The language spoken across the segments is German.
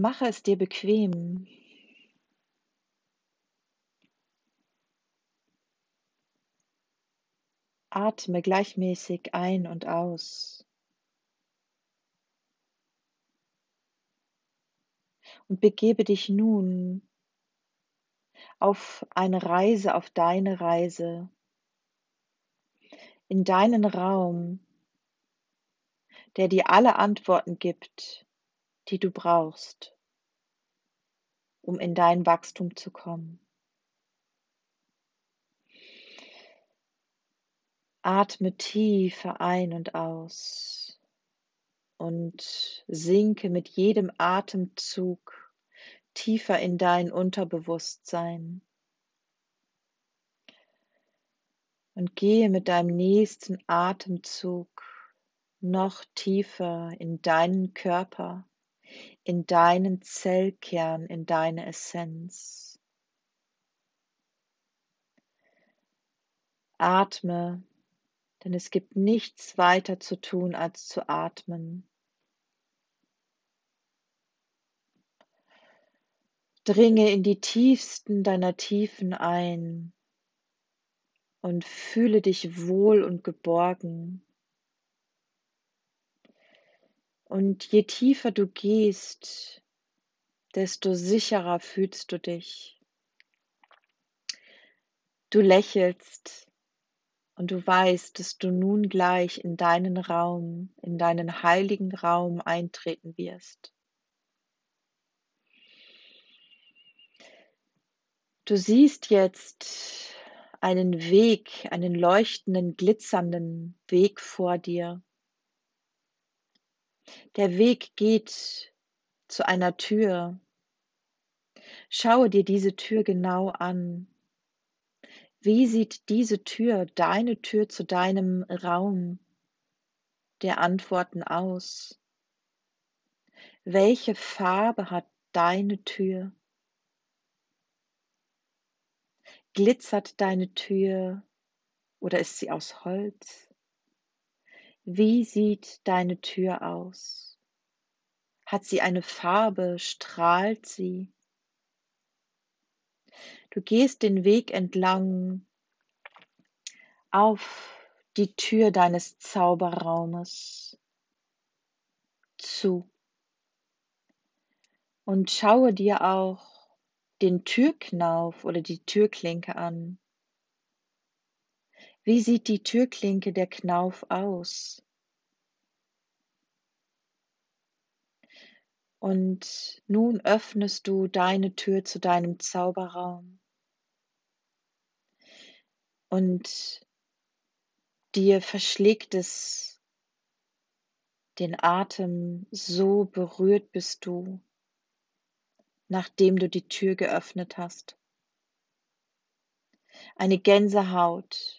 Mache es dir bequem. Atme gleichmäßig ein und aus. Und begebe dich nun auf eine Reise, auf deine Reise, in deinen Raum, der dir alle Antworten gibt, die du brauchst, um in dein Wachstum zu kommen. Atme tiefer ein und aus und sinke mit jedem Atemzug tiefer in dein Unterbewusstsein. Und gehe mit deinem nächsten Atemzug noch tiefer in deinen Körper, in deinen Zellkern, in deine Essenz. Atme denn es gibt nichts weiter zu tun, als zu atmen. Dringe in die tiefsten deiner Tiefen ein und fühle dich wohl und geborgen. Und je tiefer du gehst, desto sicherer fühlst du dich. Du lächelst und du weißt, dass du nun gleich in deinen Raum, in deinen heiligen Raum eintreten wirst. Du siehst jetzt einen Weg, einen leuchtenden, glitzernden Weg vor dir. Der Weg geht zu einer Tür. Schaue dir diese Tür genau an. Wie sieht diese Tür, deine Tür zu deinem Raum der Antworten aus? Welche Farbe hat deine Tür? Glitzert deine Tür oder ist sie aus Holz? Wie sieht deine Tür aus? Hat sie eine Farbe? Strahlt sie? Du gehst den Weg entlang auf die Tür deines Zauberraumes zu und schaue dir auch den Türknauf oder die Türklinke an. Wie sieht die Türklinke der Knauf aus? Und nun öffnest du deine Tür zu deinem Zauberraum. Und dir verschlägt es den Atem, so berührt bist du, nachdem du die Tür geöffnet hast. Eine Gänsehaut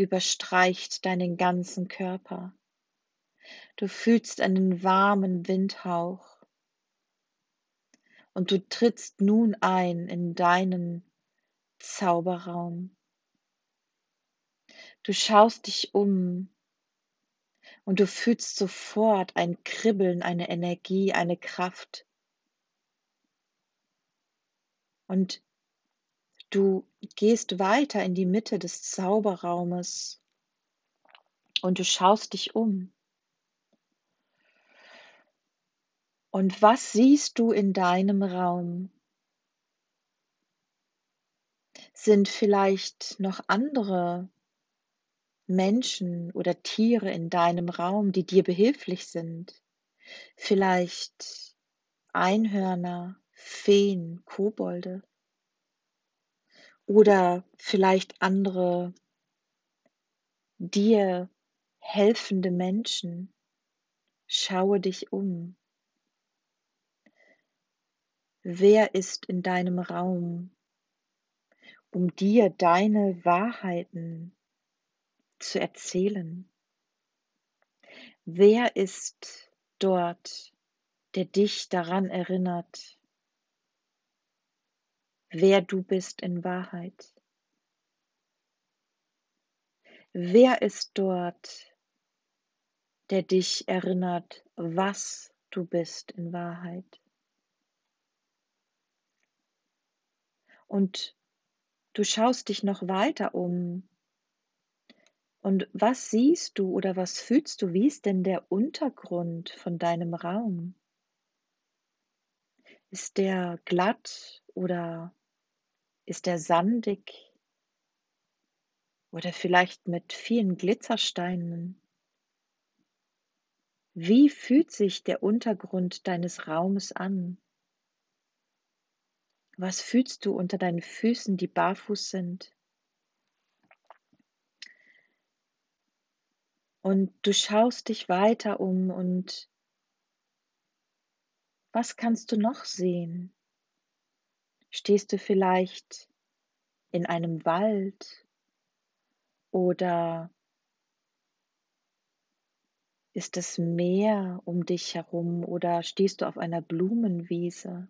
überstreicht deinen ganzen Körper. Du fühlst einen warmen Windhauch und du trittst nun ein in deinen Zauberraum. Du schaust dich um und du fühlst sofort ein Kribbeln, eine Energie, eine Kraft. Und du gehst weiter in die Mitte des Zauberraumes und du schaust dich um. Und was siehst du in deinem Raum? Sind vielleicht noch andere Menschen oder Tiere in deinem Raum, die dir behilflich sind? Vielleicht Einhörner, Feen, Kobolde? Oder vielleicht andere dir helfende Menschen? Schaue dich um. Wer ist in deinem Raum, um dir deine Wahrheiten zu erzählen? Wer ist dort, der dich daran erinnert, wer du bist in Wahrheit? Wer ist dort, der dich erinnert, was du bist in Wahrheit. Und du schaust dich noch weiter um. Und was siehst du oder was fühlst du? Wie ist denn der Untergrund von deinem Raum? Ist der glatt oder ist der sandig oder vielleicht mit vielen Glitzersteinen? Wie fühlt sich der Untergrund deines Raumes an? Was fühlst du unter deinen Füßen, die barfuß sind? Und du schaust dich weiter um und was kannst du noch sehen? Stehst du vielleicht in einem Wald oder ist es Meer um dich herum oder stehst du auf einer Blumenwiese?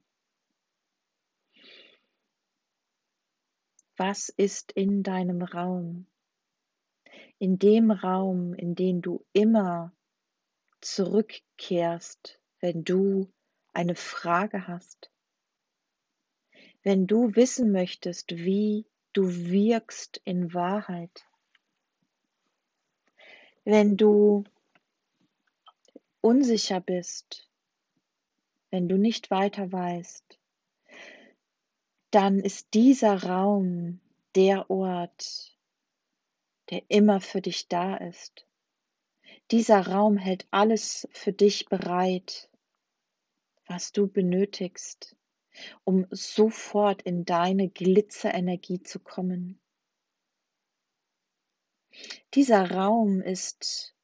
Was ist in deinem Raum? In dem Raum, in den du immer zurückkehrst, wenn du eine Frage hast, wenn du wissen möchtest, wie du wirkst in Wahrheit, wenn du unsicher bist, wenn du nicht weiter weißt, dann ist dieser Raum der Ort, der immer für dich da ist. Dieser Raum hält alles für dich bereit, was du benötigst, um sofort in deine Glitzerenergie zu kommen. Dieser Raum ist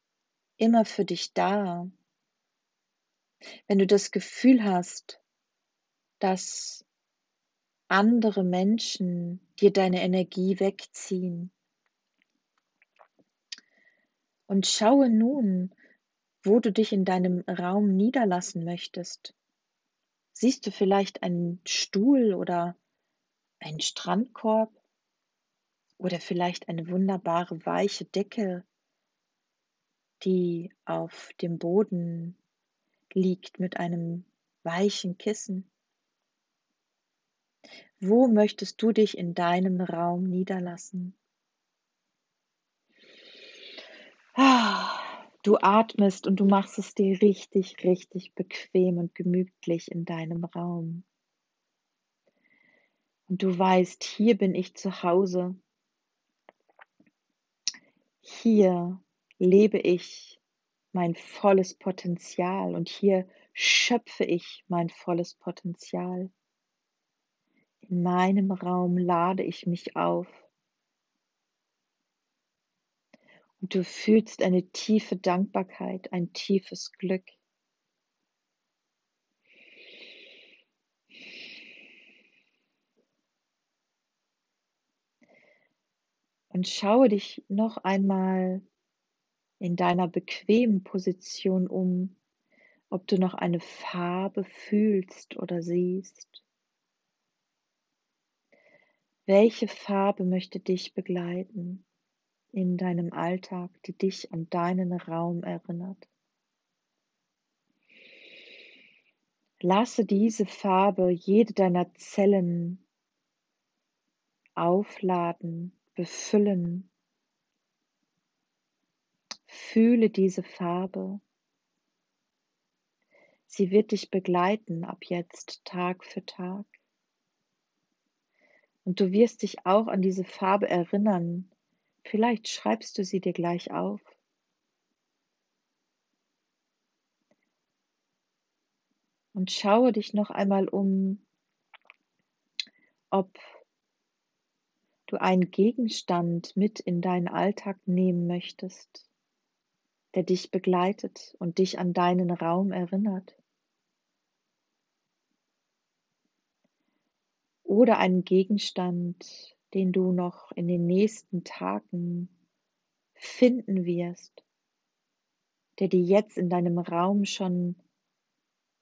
immer für dich da. Wenn du das Gefühl hast, dass andere Menschen dir deine Energie wegziehen. Und schaue nun, wo du dich in deinem Raum niederlassen möchtest. Siehst du vielleicht einen Stuhl oder einen Strandkorb oder vielleicht eine wunderbare weiche Decke, die auf dem Boden liegt mit einem weichen Kissen? Wo möchtest du dich in deinem Raum niederlassen? Ah, du atmest und du machst es dir richtig, richtig bequem und gemütlich in deinem Raum. Und du weißt, hier bin ich zu Hause. Hier lebe ich mein volles Potenzial und hier schöpfe ich mein volles Potenzial. In meinem Raum lade ich mich auf. Und du fühlst eine tiefe Dankbarkeit, ein tiefes Glück. Und schaue dich noch einmal in deiner bequemen Position um, ob du noch eine Farbe fühlst oder siehst. Welche Farbe möchte dich begleiten in deinem Alltag, die dich an deinen Raum erinnert? Lasse diese Farbe jede deiner Zellen aufladen, befüllen. Fühle diese Farbe. Sie wird dich begleiten ab jetzt Tag für Tag. Und du wirst dich auch an diese Farbe erinnern. Vielleicht schreibst du sie dir gleich auf. Und schaue dich noch einmal um, ob du einen Gegenstand mit in deinen Alltag nehmen möchtest, der dich begleitet und dich an deinen Raum erinnert. oder einen Gegenstand, den du noch in den nächsten Tagen finden wirst, der dir jetzt in deinem Raum schon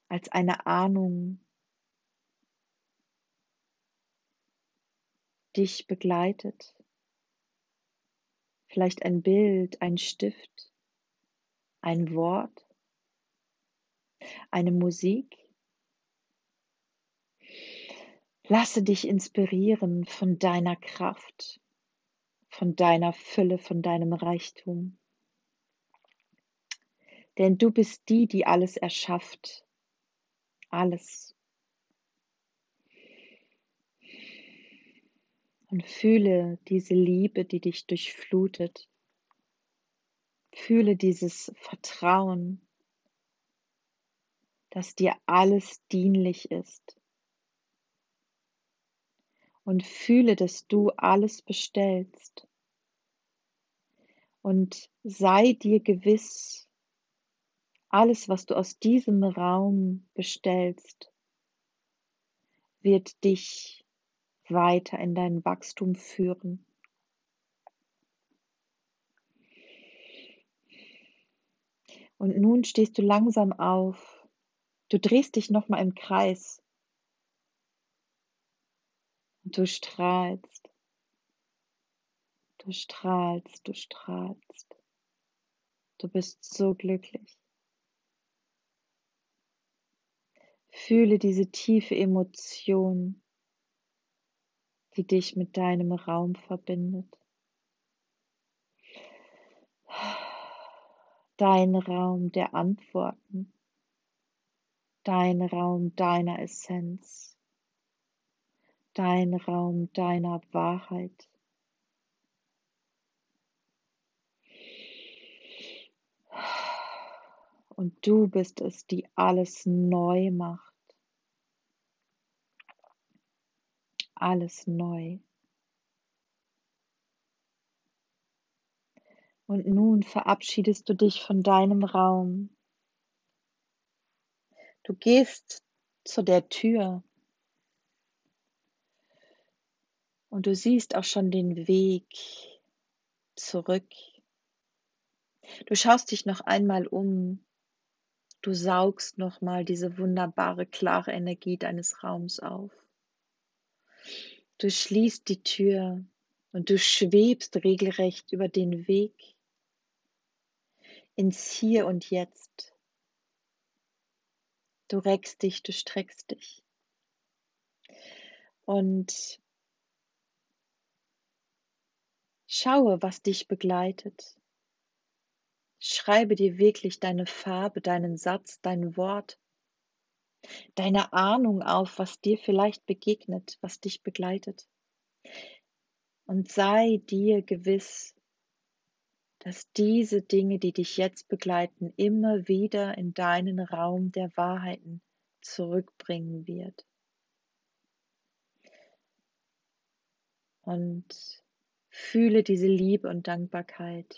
als eine Ahnung dich begleitet. Vielleicht ein Bild, ein Stift, ein Wort, eine Musik. Lasse dich inspirieren von deiner Kraft, von deiner Fülle, von deinem Reichtum. Denn du bist die, die alles erschafft. Alles. Und fühle diese Liebe, die dich durchflutet. Fühle dieses Vertrauen, dass dir alles dienlich ist. Und fühle, dass du alles bestellst. Und sei dir gewiss, alles, was du aus diesem Raum bestellst, wird dich weiter in dein Wachstum führen. Und nun stehst du langsam auf. Du drehst dich nochmal im Kreis. Du strahlst. Du strahlst, du strahlst. Du bist so glücklich. Fühle diese tiefe Emotion, die dich mit deinem Raum verbindet. dein Raum der Antworten, dein Raum deiner Essenz, dein Raum deiner Wahrheit. Und du bist es, die alles neu macht. Alles neu. Und nun verabschiedest du dich von deinem Raum. Du gehst zu der Tür und du siehst auch schon den Weg zurück. Du schaust dich noch einmal um. Du saugst nochmal diese wunderbare, klare Energie deines Raums auf. Du schließt die Tür und du schwebst regelrecht über den Weg ins Hier und Jetzt. Du reckst dich, du streckst dich. Und schaue, was dich begleitet. Schreibe dir wirklich deine Farbe, deinen Satz, dein Wort, deine Ahnung auf, was dir vielleicht begegnet, was dich begleitet. Und sei dir gewiss, dass diese Dinge, die dich jetzt begleiten, immer wieder in deinen Raum der Wahrheiten zurückbringen wird. Und fühle diese Liebe und Dankbarkeit